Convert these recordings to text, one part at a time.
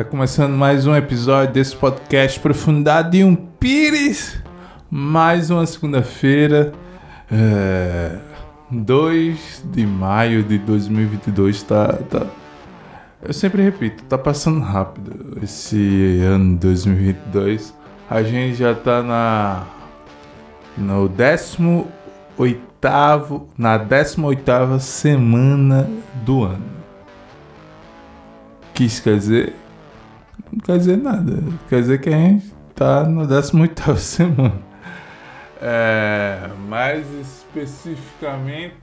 Tá começando mais um episódio desse podcast Profundidade de um Pires. Mais uma segunda-feira, é, 2 de maio de 2022. Tá, tá, eu sempre repito, tá passando rápido esse ano 2022. A gente já tá na no 18 na 18 semana do ano. Quer dizer? Não quer dizer nada. Quer dizer que a gente tá na 18 semana. É, mais especificamente,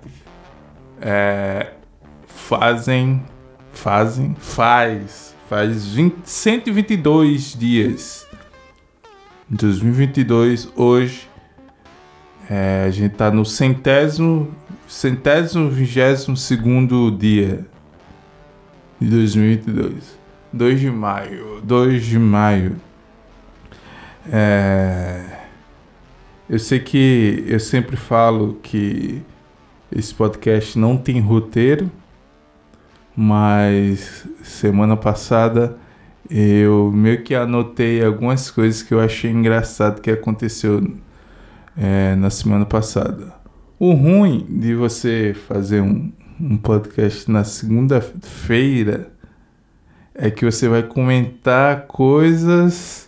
é, fazem, fazem, faz, faz 20, 122 dias. 2022, hoje, é, a gente tá no centésimo, centésimo, vigésimo segundo dia de 2022. 2 de maio, 2 de maio. É, eu sei que eu sempre falo que esse podcast não tem roteiro, mas semana passada eu meio que anotei algumas coisas que eu achei engraçado que aconteceu é, na semana passada. O ruim de você fazer um, um podcast na segunda-feira é que você vai comentar coisas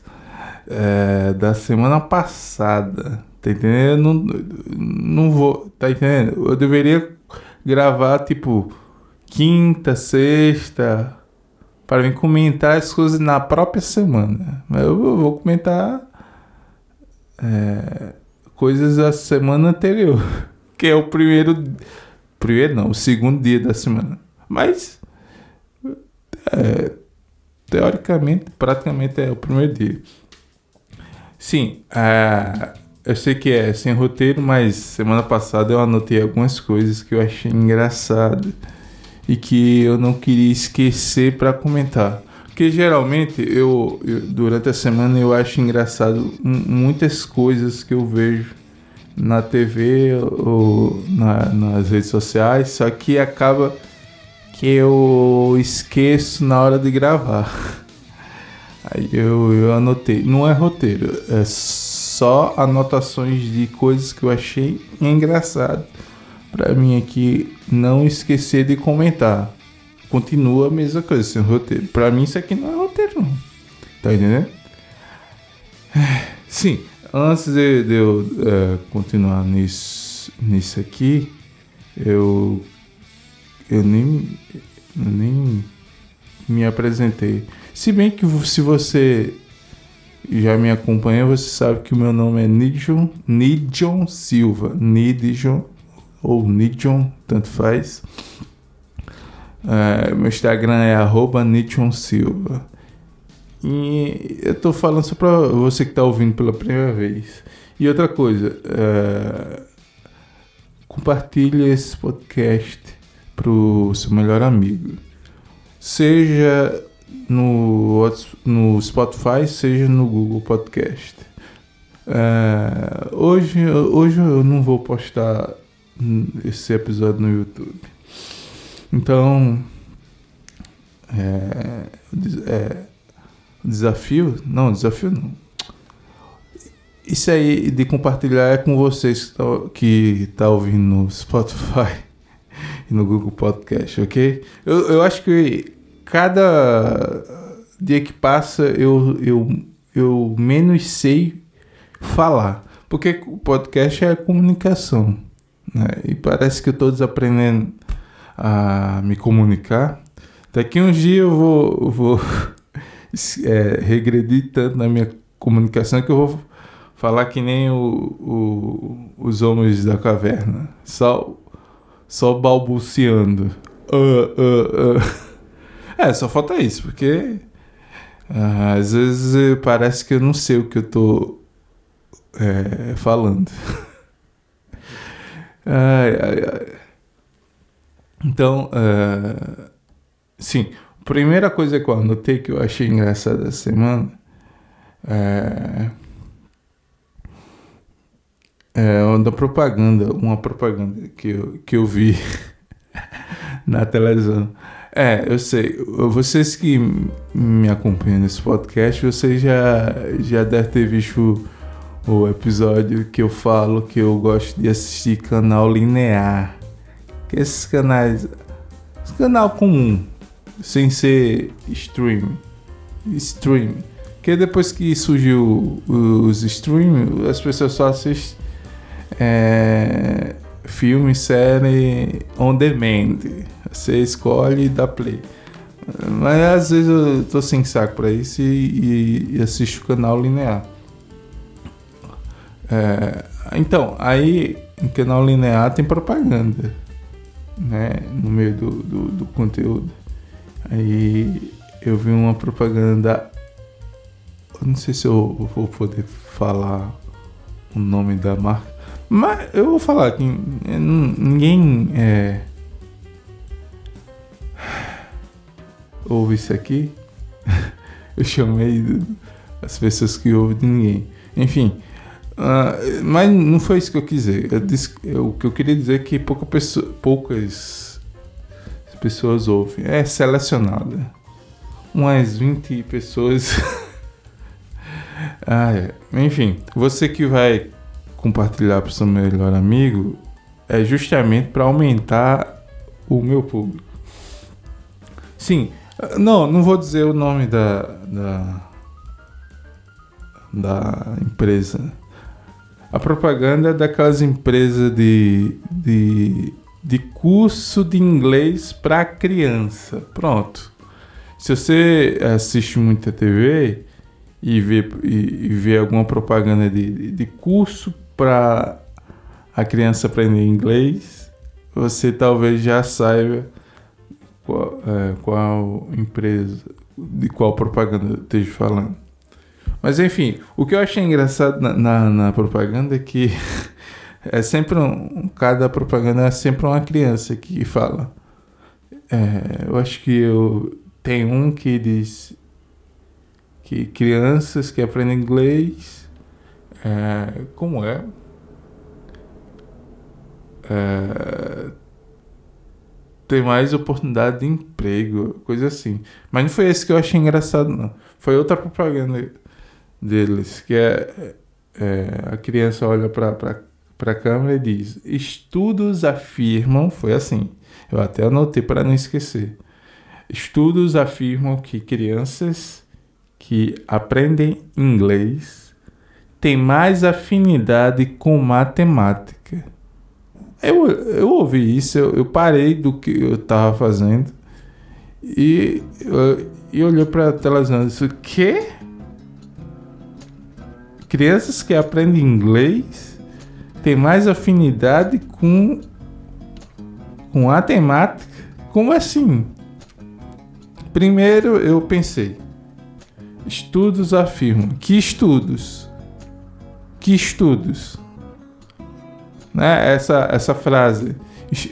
é, da semana passada. Tá entendendo? Eu não, não vou. Tá entendendo? Eu deveria gravar tipo quinta, sexta, para vir comentar as coisas na própria semana. Mas eu vou comentar. É, coisas da semana anterior, que é o primeiro, primeiro não, o segundo dia da semana. Mas é, teoricamente, praticamente é o primeiro dia. Sim, é, eu sei que é sem roteiro, mas semana passada eu anotei algumas coisas que eu achei engraçado e que eu não queria esquecer para comentar. Porque geralmente eu, eu, durante a semana eu acho engraçado muitas coisas que eu vejo na TV ou na, nas redes sociais, só que acaba que eu esqueço na hora de gravar. Aí eu, eu anotei. Não é roteiro, é só anotações de coisas que eu achei engraçado. Pra mim aqui não esquecer de comentar continua a mesma coisa, sem roteiro. Pra mim, isso aqui não é roteiro, não. Tá entendendo? Sim, antes de, de eu é, continuar nisso, nisso aqui, eu. Eu nem. Nem me apresentei. Se bem que se você já me acompanha, você sabe que o meu nome é Nidjon, Nidjon Silva. Nidjon ou Nidjon, tanto faz. É, meu Instagram é arroba Silva. E eu tô falando só pra você que tá ouvindo pela primeira vez. E outra coisa, é, compartilhe esse podcast pro seu melhor amigo. Seja no, no Spotify, seja no Google Podcast. É, hoje, hoje eu não vou postar esse episódio no YouTube. Então, é, é, desafio? Não, desafio não. Isso aí de compartilhar é com vocês que estão tá ouvindo no Spotify e no Google Podcast, ok? Eu, eu acho que cada dia que passa eu, eu, eu menos sei falar. Porque o podcast é comunicação. Né? E parece que eu estou desaprendendo a me comunicar. Daqui uns dias eu vou, vou é, regredir tanto na minha comunicação que eu vou falar que nem o, o, os homens da caverna, só, só balbuciando. Uh, uh, uh. É, só falta isso, porque às vezes parece que eu não sei o que eu tô é, falando. ai, ai, ai. Então, uh, sim, primeira coisa que eu anotei que eu achei engraçada essa semana é, é uma propaganda, uma propaganda que eu, que eu vi na televisão. É, eu sei. Vocês que me acompanham nesse podcast, vocês já, já devem ter visto o episódio que eu falo que eu gosto de assistir canal linear. Que esses canais. Canal comum, sem ser stream. Stream. Que depois que surgiu os stream, as pessoas só assistem é, filme, série on demand. Você escolhe e dá play. Mas às vezes eu tô sem saco pra isso e, e assisto o canal linear. É, então, aí em canal linear tem propaganda, né? No meio do, do, do conteúdo. Aí eu vi uma propaganda. Eu não sei se eu vou poder falar o nome da marca. Mas eu vou falar que ninguém é, ouve isso aqui. eu chamei as pessoas que ouvem de ninguém. Enfim, uh, mas não foi isso que eu quis dizer. Eu disse, eu, o que eu queria dizer é que pouca pessoa, poucas pessoas ouvem. É selecionada. Umas 20 pessoas. ah, é. Enfim, você que vai compartilhar para o seu melhor amigo é justamente para aumentar o meu público. Sim, não, não vou dizer o nome da, da, da empresa. A propaganda é daquelas empresas de, de, de curso de inglês para criança. Pronto. Se você assiste muita TV e vê, e, e vê alguma propaganda de, de curso para a criança aprender inglês, você talvez já saiba qual, é, qual empresa, de qual propaganda eu esteja falando. Mas enfim, o que eu achei engraçado na, na, na propaganda é que é sempre um, cada propaganda é sempre uma criança que fala. É, eu acho que eu tem um que diz que crianças que aprendem inglês é, como é? Tem mais oportunidade de emprego, coisa assim. Mas não foi esse que eu achei engraçado, não. Foi outra propaganda deles, que é, é a criança olha para a câmera e diz: Estudos afirmam, foi assim, eu até anotei para não esquecer. Estudos afirmam que crianças que aprendem inglês tem mais afinidade com matemática. Eu, eu ouvi isso, eu, eu parei do que eu estava fazendo e, e olhei para a televisão e disse: quê? Crianças que aprendem inglês têm mais afinidade com, com matemática? Como assim? Primeiro eu pensei: estudos afirmam. Que estudos? Que estudos? Né? Essa, essa frase,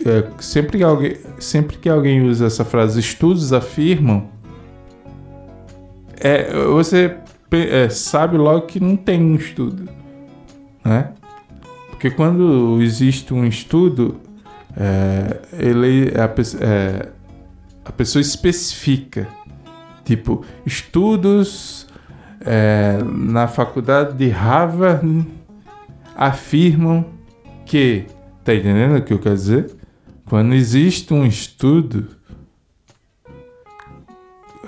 é, sempre que, alguém, sempre que alguém usa essa frase, estudos afirmam, é, você é, sabe logo que não tem um estudo, né? Porque quando existe um estudo, é, ele a, é, a pessoa especifica, tipo estudos é, na faculdade de Harvard afirmam que, tá entendendo o que eu quero dizer? Quando existe um estudo,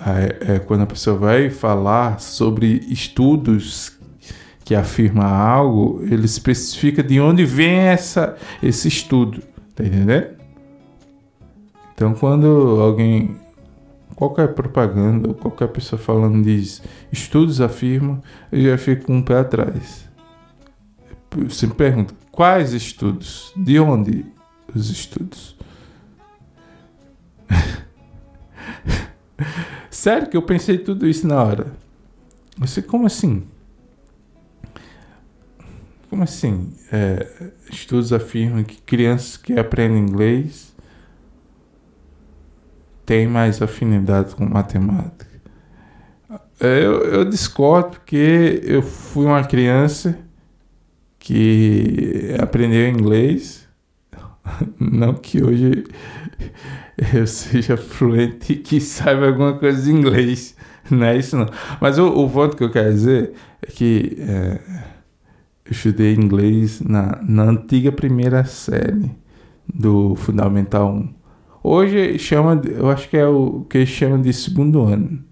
é, é quando a pessoa vai falar sobre estudos que afirma algo, ele especifica de onde vem essa, esse estudo, tá entendendo? Então, quando alguém qualquer propaganda, qualquer pessoa falando diz estudos afirmam, eu já fico com um pé atrás. Você me pergunta, quais estudos? De onde os estudos? Sério que eu pensei tudo isso na hora. Você, como assim? Como assim? É, estudos afirmam que crianças que aprendem inglês tem mais afinidade com matemática. É, eu, eu discordo porque eu fui uma criança que aprendeu inglês Não que hoje eu seja fluente e que saiba alguma coisa de inglês. Não é isso não. Mas o, o ponto que eu quero dizer é que é, eu estudei inglês na, na antiga primeira série do Fundamental 1. Hoje chama, eu acho que é o que eles chamam de segundo ano.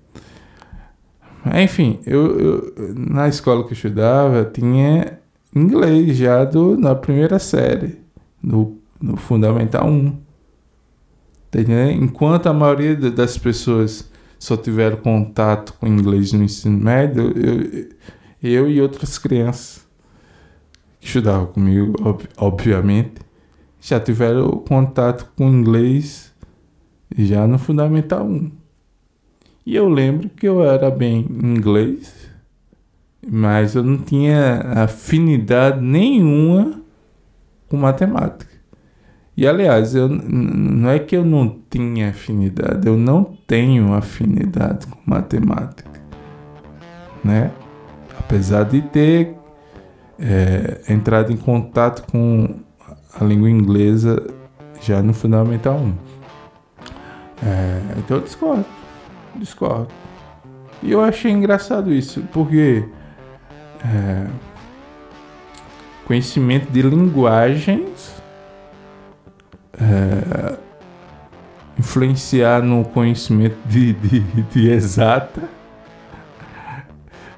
Enfim, eu, eu, na escola que eu estudava tinha inglês já do, na primeira série, no, no Fundamental 1. Entendeu? Enquanto a maioria das pessoas só tiveram contato com inglês no ensino médio, eu, eu e outras crianças que estudavam comigo, ob, obviamente, já tiveram contato com inglês já no Fundamental 1. E eu lembro que eu era bem inglês, mas eu não tinha afinidade nenhuma com matemática. E aliás, eu, não é que eu não tinha afinidade, eu não tenho afinidade com matemática, né? Apesar de ter é, entrado em contato com a língua inglesa já no Fundamental 1. É, então eu discordo discordo. E eu achei engraçado isso, porque é, conhecimento de linguagens é, influenciar no conhecimento de, de, de, exata,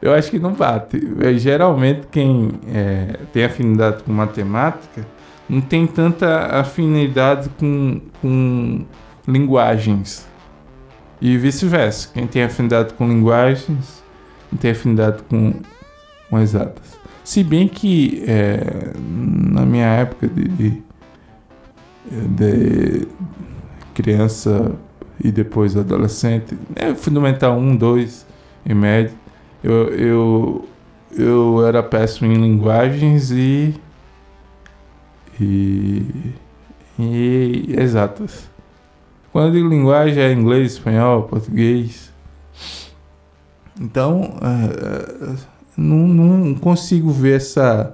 eu acho que não bate. É, geralmente quem é, tem afinidade com matemática não tem tanta afinidade com, com linguagens. E vice-versa. Quem tem afinidade com linguagens não tem afinidade com, com exatas. Se bem que é, na minha época de, de, de, criança e depois adolescente, é fundamental 1, 2 em média, eu, eu, eu era péssimo em linguagens e, e, e exatas. Quando eu digo linguagem é inglês, espanhol, português. Então, é, é, não, não consigo ver essa,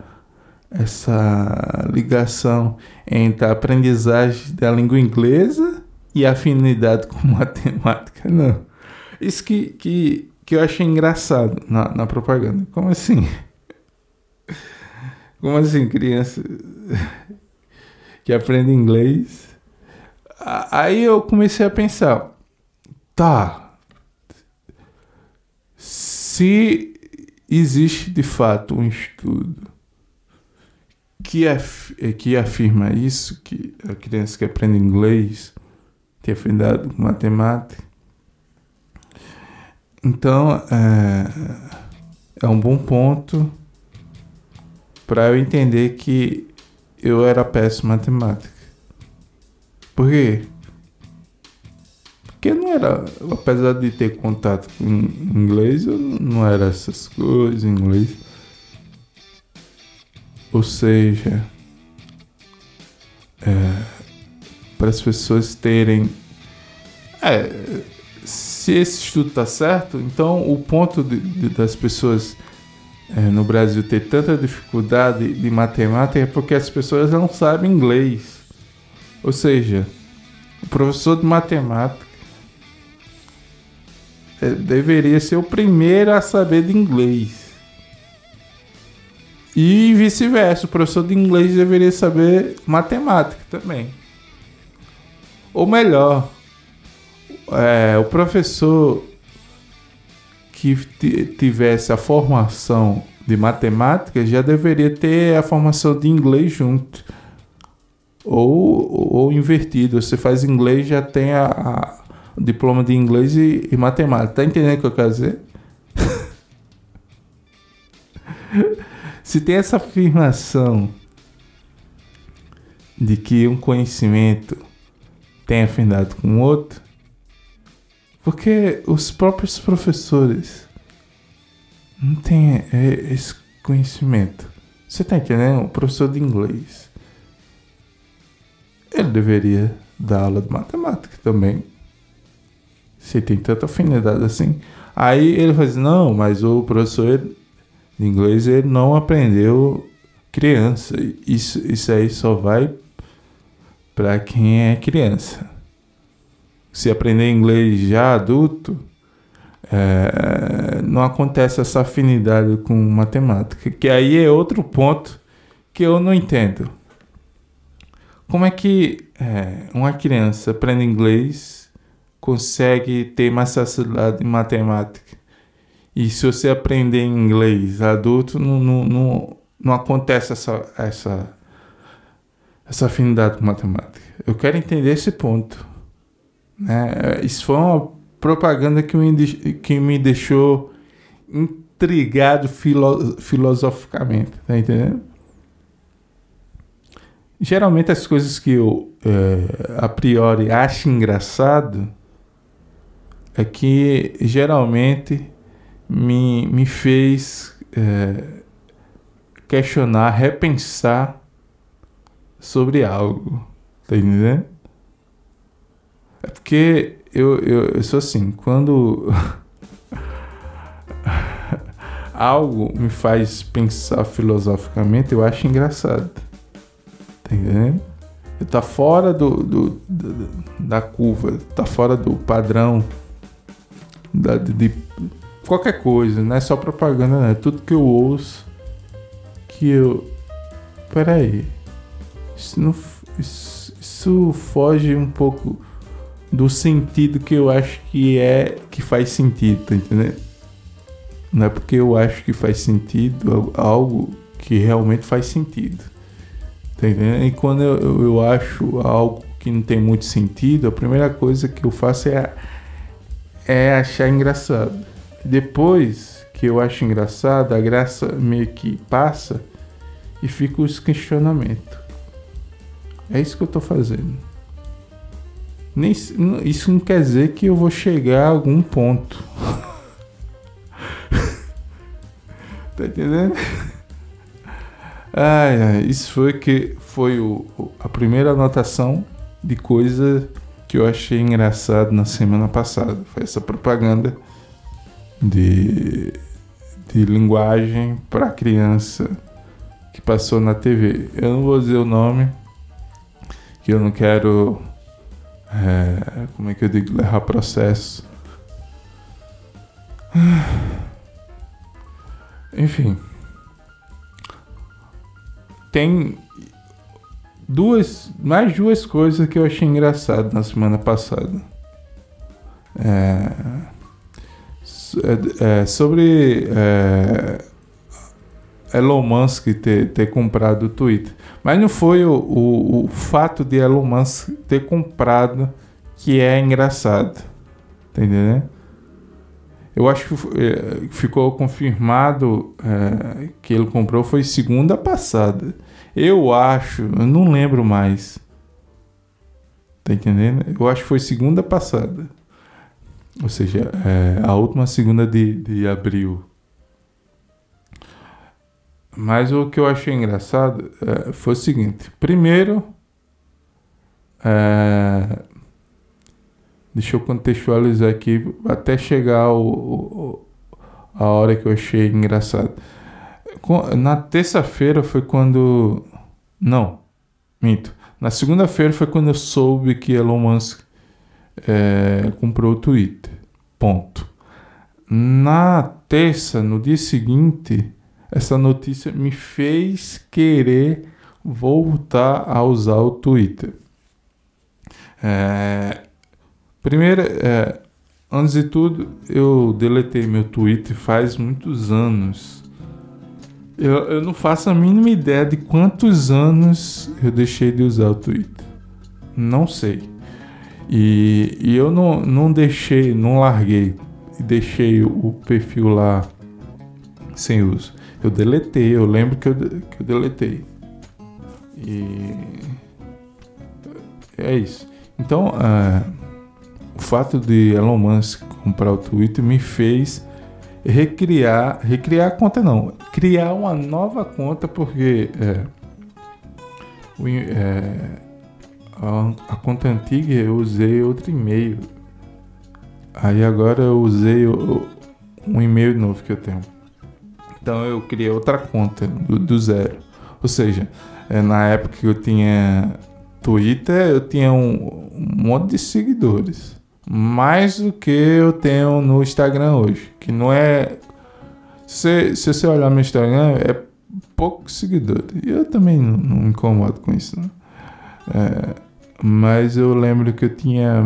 essa ligação entre a aprendizagem da língua inglesa e a afinidade com matemática, não. Isso que, que, que eu achei engraçado na, na propaganda. Como assim? Como assim, criança que aprende inglês Aí eu comecei a pensar, tá, se existe de fato um estudo que, af que afirma isso, que a criança que aprende inglês tem afinidade com matemática, então é, é um bom ponto para eu entender que eu era péssimo em matemática. Por quê? Porque não era, apesar de ter contato com inglês, eu não era essas coisas em inglês. Ou seja, é, para as pessoas terem. É, se esse estudo está certo, então o ponto de, de, das pessoas é, no Brasil ter tanta dificuldade de matemática é porque as pessoas não sabem inglês. Ou seja, o professor de matemática é, deveria ser o primeiro a saber de inglês. E vice-versa, o professor de inglês deveria saber matemática também. Ou melhor, é, o professor que tivesse a formação de matemática já deveria ter a formação de inglês junto ou, ou invertido. Você faz inglês já tem a, a diploma de inglês e, e, matemática. Tá entendendo o que eu quero dizer? Se tem essa afirmação de que um conhecimento tem afinidade com o outro, porque os próprios professores não têm é, esse conhecimento. Você tá entendendo? O professor de inglês ele deveria dar aula de matemática também. Se tem tanta afinidade assim. Aí ele faz, assim, não, mas o professor de inglês ele não aprendeu criança. Isso, isso aí só vai para quem é criança. Se aprender inglês já adulto, é, não acontece essa afinidade com matemática, que aí é outro ponto que eu não entendo. Como é que é, uma criança aprende inglês, consegue ter mais facilidade em matemática? E se você aprender inglês adulto, não, não, não, não acontece essa, essa, essa afinidade com matemática. Eu quero entender esse ponto. Né? Isso foi uma propaganda que me, que me deixou intrigado filo, filosoficamente, tá entendendo? Geralmente as coisas que eu é, a priori acho engraçado é que geralmente me, me fez é, questionar, repensar sobre algo, tá entendendo? É porque eu, eu, eu sou assim, quando algo me faz pensar filosoficamente, eu acho engraçado. Tá entendendo? Tá fora do, do, do da curva, tá fora do padrão da, de, qualquer coisa, não é só propaganda, né? Tudo que eu ouço que eu. Peraí. Isso, não, isso, isso foge um pouco do sentido que eu acho que é que faz sentido, tá entendendo? Não é porque eu acho que faz sentido algo que realmente faz sentido. Tá entendendo? E quando eu, eu acho algo que não tem muito sentido, a primeira coisa que eu faço é, é achar engraçado. Depois que eu acho engraçado, a graça meio que passa e fica os questionamentos. É isso que eu tô fazendo. Nem, isso não quer dizer que eu vou chegar a algum ponto. tá entendendo? Ai, isso foi que foi o, a primeira anotação de coisa que eu achei engraçado na semana passada. Foi essa propaganda de, de linguagem para criança que passou na TV. Eu não vou dizer o nome, que eu não quero é, como é que eu digo? Levar processo. Enfim. Tem duas, mais duas coisas que eu achei engraçado na semana passada. É, é, é sobre é, Elon Musk ter, ter comprado o Twitter. Mas não foi o, o, o fato de Elon Musk ter comprado que é engraçado. Tá entendendo? Eu acho que é, ficou confirmado é, que ele comprou foi segunda passada. Eu acho, eu não lembro mais. Tá entendendo? Eu acho que foi segunda passada. Ou seja, é, a última segunda de, de abril. Mas o que eu achei engraçado é, foi o seguinte: primeiro, é, deixa eu contextualizar aqui até chegar o, o, a hora que eu achei engraçado. Na terça-feira foi quando. Não, minto. Na segunda-feira foi quando eu soube que Elon Musk é, comprou o Twitter. Ponto. Na terça, no dia seguinte essa notícia me fez querer voltar a usar o Twitter. É, primeiro, é, antes de tudo, eu deletei meu Twitter faz muitos anos. Eu, eu não faço a mínima ideia de quantos anos eu deixei de usar o Twitter. Não sei. E, e eu não, não deixei, não larguei. Deixei o perfil lá sem uso. Eu deletei, eu lembro que eu, que eu deletei. E. É isso. Então, uh, o fato de Elon Musk comprar o Twitter me fez recriar, recriar a conta não, criar uma nova conta porque é, o, é, a, a, conta antiga eu usei outro e-mail. Aí agora eu usei o, um e-mail novo que eu tenho. Então eu criei outra conta do, do zero. Ou seja, é, na época que eu tinha Twitter eu tinha um, um monte de seguidores. Mais do que eu tenho no Instagram hoje. Que não é. Se, se você olhar meu Instagram, é poucos seguidores. E eu também não, não me incomodo com isso. Né? É, mas eu lembro que eu tinha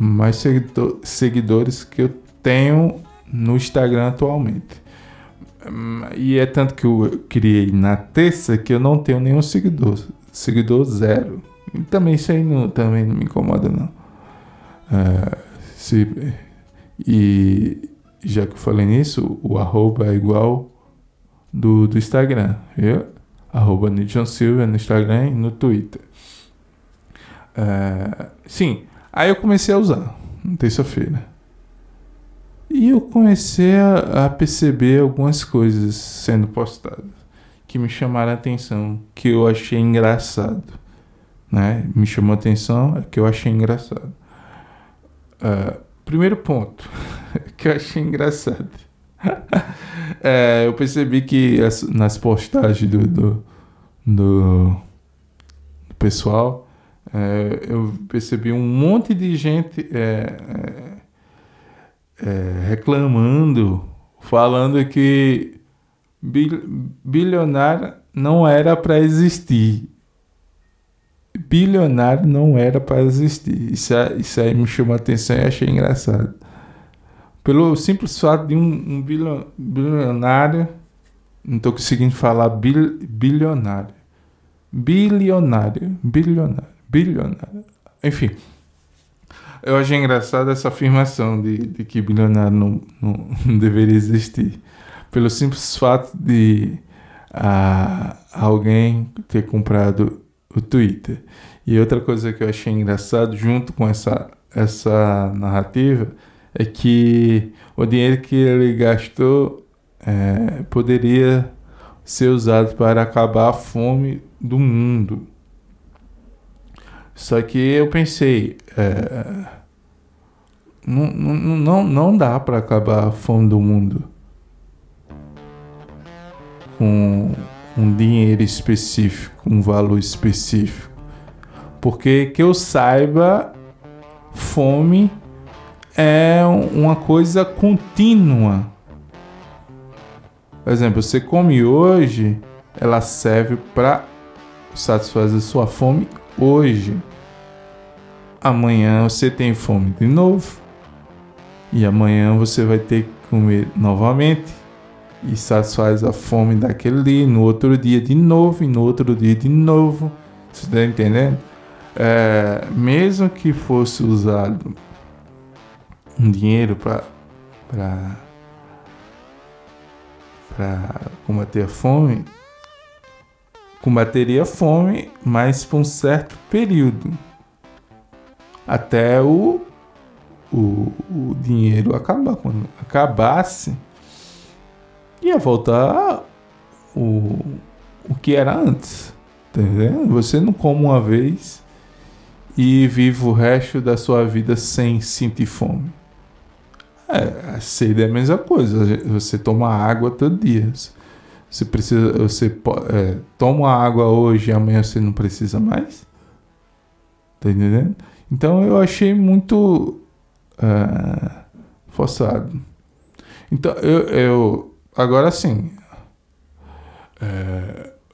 mais seguidor, seguidores que eu tenho no Instagram atualmente. E é tanto que eu criei na terça que eu não tenho nenhum seguidor. Seguidor zero. E também isso aí não, também não me incomoda, não. Se, e já que eu falei nisso, o arroba é igual do, do Instagram. Viu? Arroba Nidson Silva no Instagram e no Twitter. É, sim, aí eu comecei a usar, na terça-feira. E eu comecei a, a, perceber algumas coisas sendo postadas que me chamaram a atenção, que eu achei engraçado. Né? Me chamou a atenção, é que eu achei engraçado. Uh, primeiro ponto que eu achei engraçado. é, eu percebi que as, nas postagens do, do, do, do pessoal, é, eu percebi um monte de gente é, é, é reclamando, falando que bil, bilionário não era para existir. Bilionário não era para existir. Isso, isso aí me chamou a atenção e achei engraçado. Pelo simples fato de um, um bilionário, não estou conseguindo falar bil, bilionário. Bilionário, bilionário bilionário. Enfim, eu achei engraçada essa afirmação de, de que bilionário não, não, não, deveria existir. Pelo simples fato de a, alguém ter comprado o Twitter. E outra coisa que eu achei engraçado, junto com essa, essa narrativa, é que o dinheiro que ele gastou é, poderia ser usado para acabar a fome do mundo. Só que eu pensei, é, não, não, não, dá para acabar a fome do mundo com um dinheiro específico, um valor específico. Porque que eu saiba, fome é uma coisa contínua. Por exemplo, você come hoje, ela serve para satisfazer sua fome hoje amanhã você tem fome de novo. E amanhã você vai ter que comer novamente. E satisfaz a fome daquele dia. No outro dia de novo. E no outro dia de novo. Você está entendendo? É, mesmo que fosse usado um dinheiro para para combater a fome, combateria a fome, mas por um certo período até o, o, o dinheiro acabar. Quando acabasse, ia voltar o, o que era antes. Tá? Você não come uma vez e vive o resto da sua vida sem sentir fome. É, a sede é a mesma coisa. Você toma água todo dia. Você precisa, você é, toma água hoje e amanhã você não precisa mais. Tá entendendo? Então eu achei muito uh, forçado. Então eu, eu agora sim,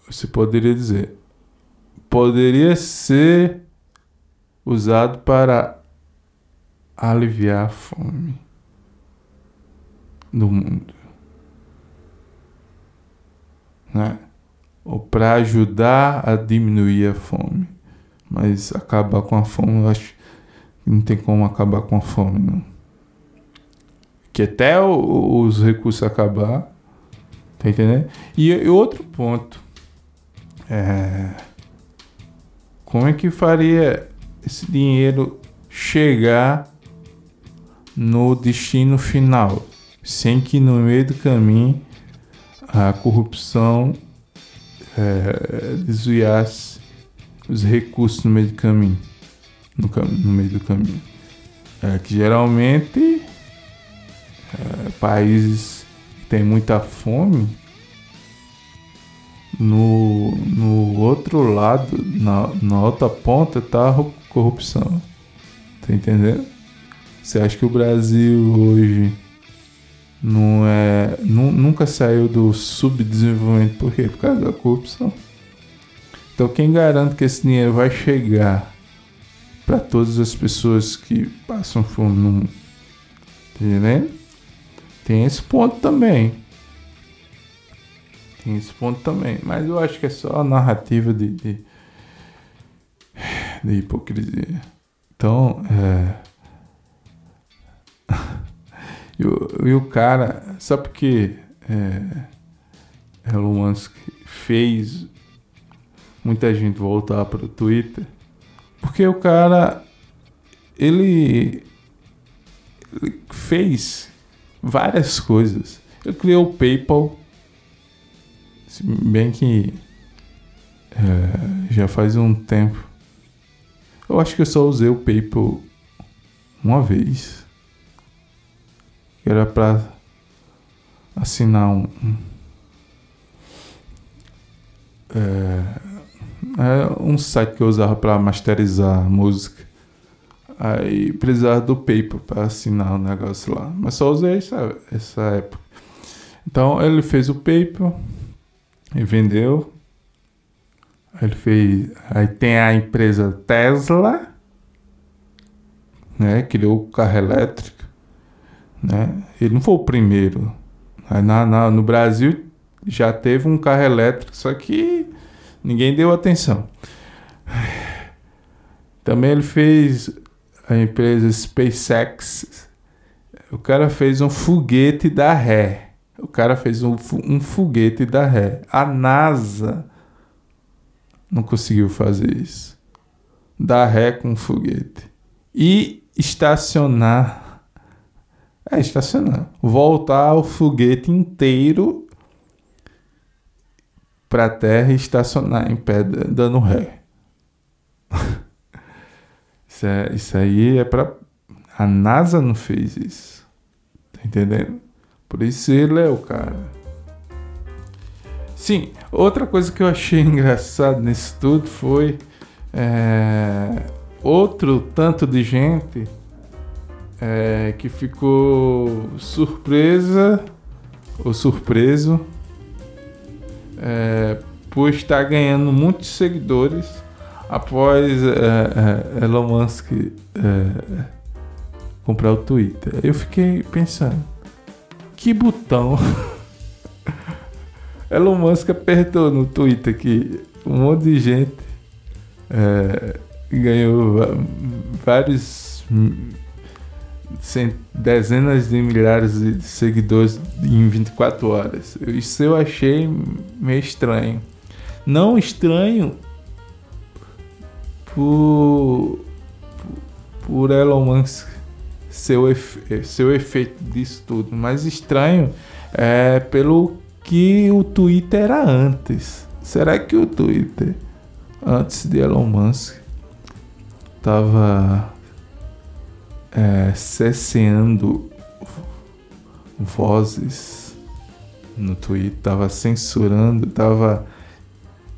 você poderia dizer, poderia ser usado para aliviar a fome do mundo, né? Ou para ajudar a diminuir a fome. Mas acabar com a fome, eu acho que não tem como acabar com a fome, não. Que até o, os recursos acabar, tá entendendo? E, e outro ponto, é, como é que faria esse dinheiro chegar no destino final, sem que no meio do caminho a corrupção é, desviasse os recursos no meio do caminho. No, no meio do caminho. É, que geralmente é, países que têm muita fome no, no outro lado, na, na outra ponta, tá a corrupção. Tá entendendo? Você acha que o Brasil hoje não é, nu, nunca saiu do subdesenvolvimento por quê? Por causa da corrupção. Então quem garante que esse dinheiro vai chegar para todas as pessoas que passam fome no mundo? Tá entendendo? Tem esse ponto também. Tem esse ponto também. Mas eu acho que é só a narrativa de, de, de hipocrisia. Então, é. e, o, e o cara, só porque é, Elon Musk fez muita gente voltar para o Twitter, porque o cara ele, ele fez várias coisas. Ele criou o PayPal se bem que é, já faz um tempo. Eu acho que eu só usei o PayPal uma vez. Era para assinar um. É, é um site que eu usava para masterizar música. Aí precisava do PayPal para assinar o negócio lá. Mas só usei essa, essa época. Então ele fez o PayPal e vendeu. Ele fez. Aí tem a empresa Tesla, né? Criou o carro elétrico, né? Ele não foi o primeiro. Na, na, no Brasil já teve um carro elétrico, só que ninguém deu atenção. Também ele fez a empresa SpaceX. O cara fez um foguete da ré. O cara fez um, um foguete da ré. A NASA não conseguiu fazer isso. Dar ré com um foguete. E estacionar. É, estacionar. Voltar o foguete inteiro para a Terra e estacionar em pé, dando ré. isso, é, isso aí é para. A NASA não fez isso. Tá entendendo? Por isso ele é o cara. Sim, outra coisa que eu achei engraçado nisso tudo foi é, outro tanto de gente é, que ficou surpresa ou surpreso é, por estar ganhando muitos seguidores após é, é, Elon Musk é, comprar o Twitter. Eu fiquei pensando que botão Elon Musk apertou no Twitter que um monte de gente é, ganhou vários dezenas de milhares de seguidores em 24 horas. Isso eu achei meio estranho. Não estranho por, por Elon Musk seu, efe, seu efeito disso tudo. Mas estranho é pelo que o Twitter era antes. Será que o Twitter, antes de Elon Musk, estava é, cesseando vozes no Twitter, estava censurando, estava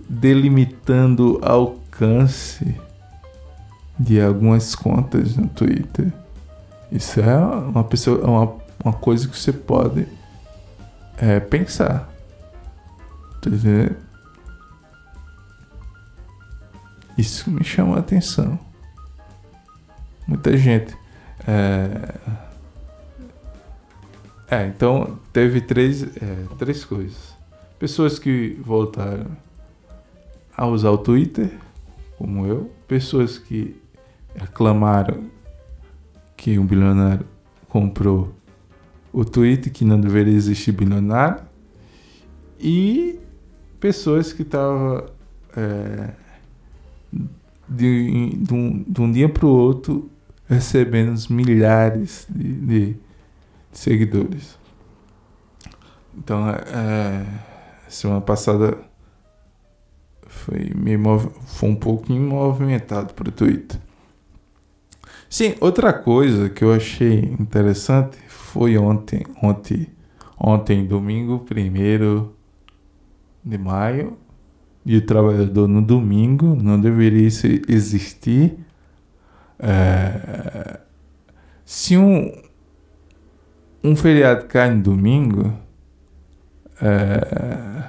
delimitando alcance de algumas contas no Twitter. Isso é uma, pessoa, uma, uma coisa que você pode é, pensar. Tá Isso me chama a atenção. Muita gente. É, é então teve três, é, três coisas. Pessoas que voltaram a usar o Twitter, como eu. Pessoas que reclamaram que um bilionário comprou o Twitter, que não deveria existir bilionário, e pessoas que estavam é, de, de, um, de um dia para o outro recebendo milhares de, de, seguidores. Então, é, semana passada foi, meio, foi um pouquinho movimentado para o Twitter. Sim, outra coisa que eu achei interessante foi ontem, ontem, ontem, domingo 1 de maio, e o trabalhador no domingo não deveria existir. É, se um, um feriado cai no domingo, é,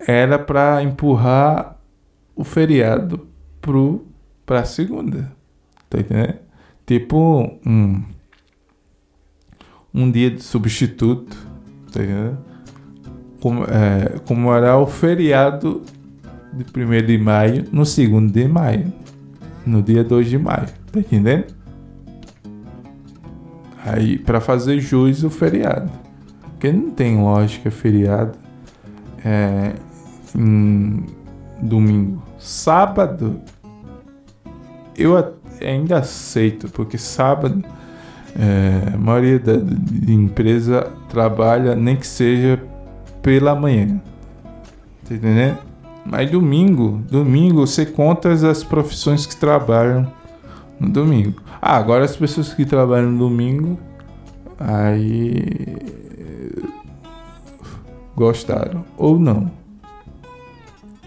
era para empurrar o feriado para segunda. Tá entendendo? Tipo um, um dia de substituto. Tá? Como, é, como era o feriado de 1 de maio no 2 de maio. No dia 2 de maio. Tá entendendo? Aí, para fazer jus o feriado. Porque não tem lógica feriado é, em domingo. Sábado, eu ainda aceito, porque sábado é, a maioria da empresa trabalha nem que seja pela manhã. Tá entendendo? Mas domingo, domingo você conta as profissões que trabalham no domingo. Ah, agora as pessoas que trabalham no domingo aí gostaram ou não.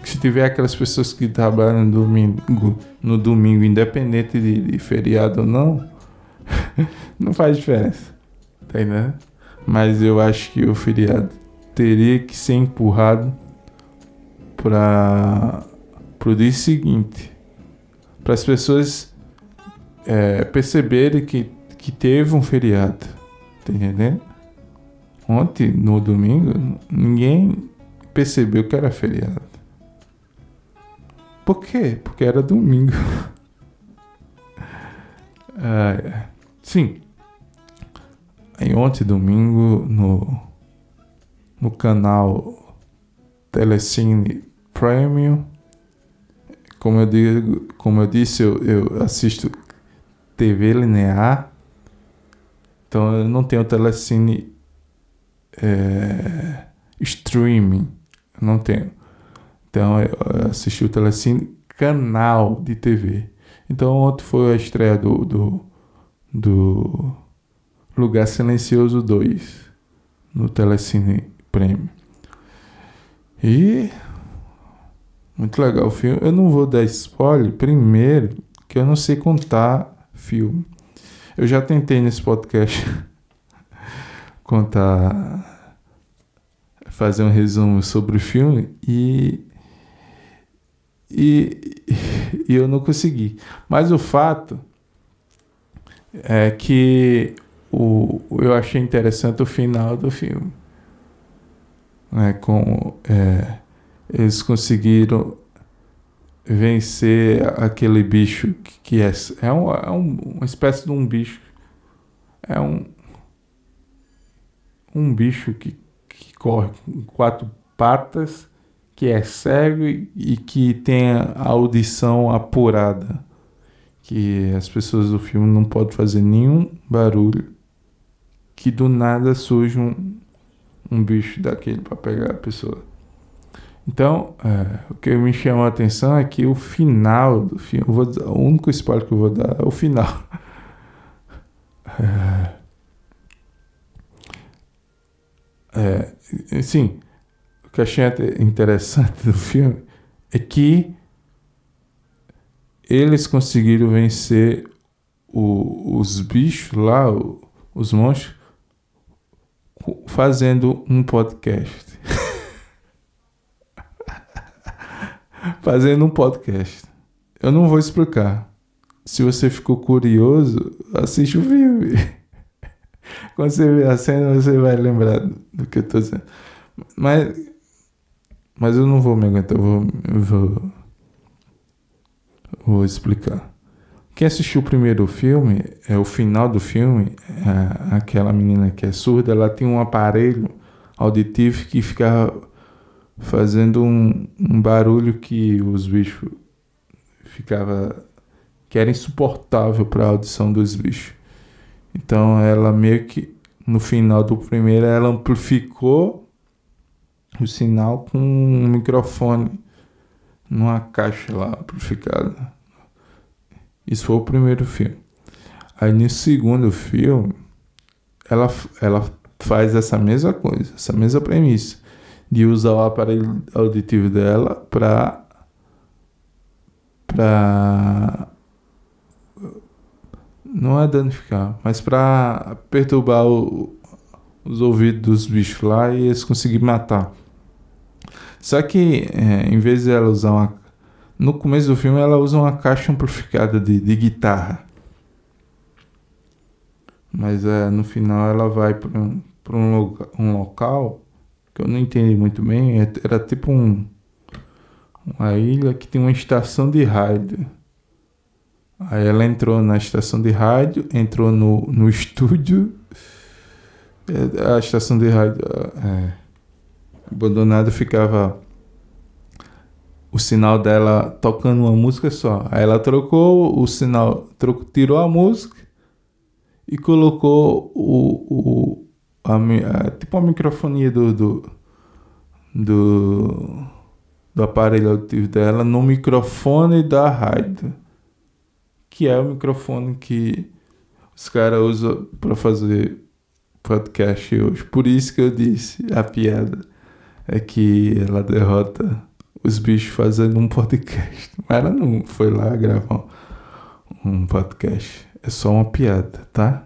Se tiver aquelas pessoas que trabalham no domingo, no domingo independente de, de feriado ou não, não faz diferença. Tá entendendo? Mas eu acho que o feriado teria que ser empurrado para o dia seguinte. Para as pessoas é, perceberem que, que teve um feriado. Tá entendendo? Ontem, no domingo, ninguém percebeu que era feriado. Por quê? Porque era domingo. ah, sim. Aí ontem, domingo, no, no canal Telecine Premium, como eu, digo, como eu disse, eu, eu assisto TV linear então eu não tenho telecine é, streaming. Não tenho. Então eu assisti o telecine canal de TV. Então ontem foi a estreia do, do, do Lugar Silencioso 2 no Telecine Premium. E muito legal o filme. Eu não vou dar spoiler primeiro, que eu não sei contar filme. Eu já tentei nesse podcast contar, fazer um resumo sobre o filme e, e, e eu não consegui. Mas o fato é que o, eu achei interessante o final do filme. Né, com, é, eles conseguiram vencer aquele bicho que é, é, um, é um, uma espécie de um bicho. É um, um bicho que, que corre com quatro patas, que é cego e, que tem a audição apurada. Que as pessoas do filme não podem fazer nenhum barulho. Que do nada surge um, um bicho daquele para pegar a pessoa. Então, é, o que me chamou a atenção é que o final do filme, vou, o único spoiler que eu vou dar é o final. É, é, sim, que eu achei interessante do filme é que eles conseguiram vencer o, os bichos lá, o, os monstros, fazendo um podcast. fazendo um podcast. Eu não vou explicar. Se você ficou curioso, assiste o filme. Quando você ver a cena, você vai lembrar do que eu tô dizendo. Mas, mas eu não vou me aguentar, eu vou, eu vou, vou explicar. Quem assistiu o primeiro filme, é o final do filme, é aquela menina que é surda, ela tem um aparelho auditivo que ficava fazendo um, um barulho que os bichos ficava que era insuportável para a audição dos bichos. Então ela meio que no final do primeiro ela amplificou o sinal com um microfone numa caixa lá amplificada. Isso foi o primeiro filme. Aí no segundo filme ela ela faz essa mesma coisa, essa mesma premissa de usar o aparelho auditivo dela para para não é danificar, mas para perturbar o, os ouvidos dos bichos lá e eles conseguirem matar. Só que é, em vez de ela usar uma no começo do filme ela usa uma caixa amplificada de, de guitarra. Mas é, no final ela vai para um, um, um local que eu não entendi muito bem. É, era tipo um, uma ilha que tem uma estação de rádio. Aí ela entrou na estação de rádio, entrou no, no estúdio. É, a estação de rádio é, abandonada ficava o sinal dela tocando uma música só. Aí ela trocou o sinal, trocou, tirou a música e colocou o, o a, a, tipo a microfonia do, do, do, do aparelho auditivo dela no microfone da rádio, que é o microfone que os caras usam para fazer podcast hoje. Por isso que eu disse a piada é que ela derrota os bichos fazendo um podcast. Mas ela não foi lá gravar um podcast. É só uma piada, tá?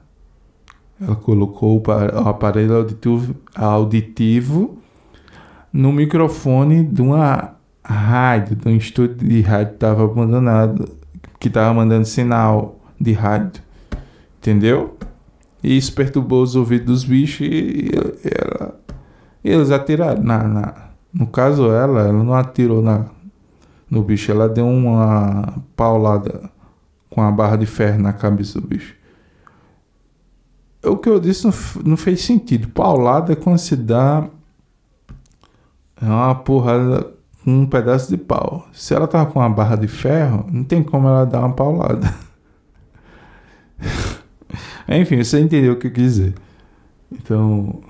Ela colocou o aparelho auditivo, auditivo no microfone de uma rádio, de um estúdio de rádio que estava abandonado, que estava mandando sinal de rádio. Entendeu? E isso perturbou os ouvidos dos bichos e, ela, eles atiraram na, na no caso, ela, ela não atirou na, no bicho, ela deu uma paulada com a barra de ferro na cabeça do bicho. O que eu disse não, não fez sentido. Paulada é quando se dá uma porrada com um pedaço de pau. Se ela tava com uma barra de ferro, não tem como ela dar uma paulada. Enfim, você entendeu o que eu quis dizer. Então,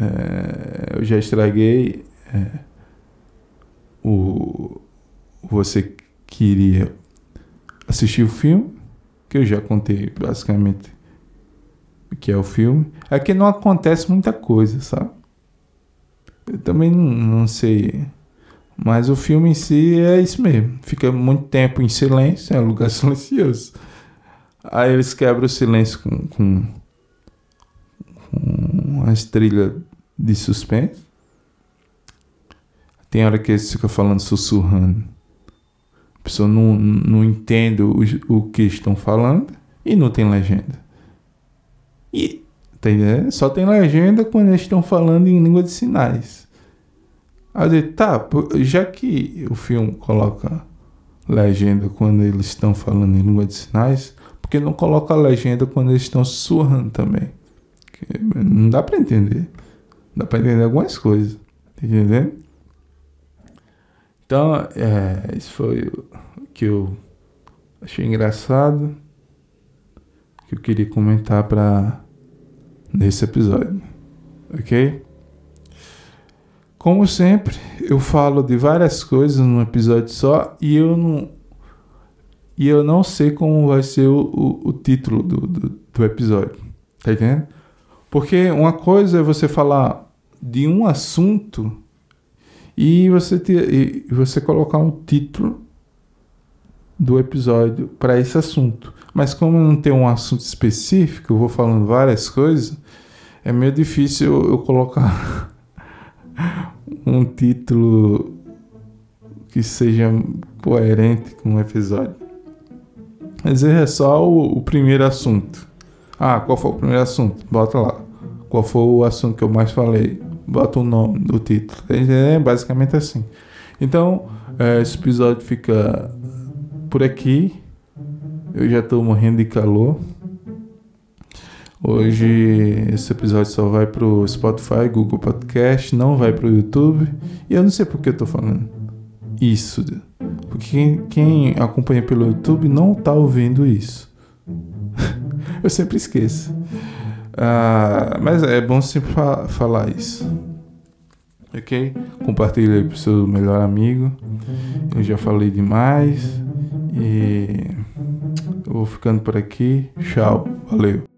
é, eu já estraguei é, o, você queria assistir o filme, que eu já contei basicamente o que é o filme, é que não acontece muita coisa, sabe? Eu também não, sei. Mas o filme em si é isso mesmo. Fica muito tempo em silêncio, é um lugar silencioso. Aí eles quebram o silêncio com, com, com umas trilhas de suspense. Tem hora que eles ficam falando sussurrando. A pessoa não, não entende o, o que estão falando e não tem legenda. E tá só tem legenda quando eles estão falando em língua de sinais. Aí eu digo, tá, já que o filme coloca legenda quando eles estão falando em língua de sinais, por que não coloca legenda quando eles estão sussurrando também? não dá para entender. Dá para entender algumas coisas. Tá entendendo? Então, é, isso foi o que eu achei engraçado, que eu queria comentar para nesse episódio, ok? Como sempre, eu falo de várias coisas num episódio só e eu não e eu não sei como vai ser o, o, o título do, do, do episódio, tá entendendo? Porque uma coisa é você falar de um assunto e você, ter, e você colocar um título do episódio para esse assunto. Mas como não tem um assunto específico, eu vou falando várias coisas, é meio difícil eu, eu colocar um título que seja coerente com o episódio. Mas é só o, o, primeiro assunto. Ah, qual foi o primeiro assunto? Bota lá. Qual foi o assunto que eu mais falei? Bota o nome do título. É basicamente assim. Então, é, esse episódio fica por aqui. Eu já estou morrendo de calor. Hoje esse episódio só vai pro Spotify, Google Podcast, não vai pro YouTube. E eu não sei por que eu tô falando isso. Porque quem, quem acompanha pelo YouTube não tá ouvindo isso. eu sempre esqueço. Ah, mas é bom sempre fa falar isso. Ok? Compartilhe aí pro seu melhor amigo. Eu já falei demais. E eu vou ficando por aqui. Tchau. Valeu.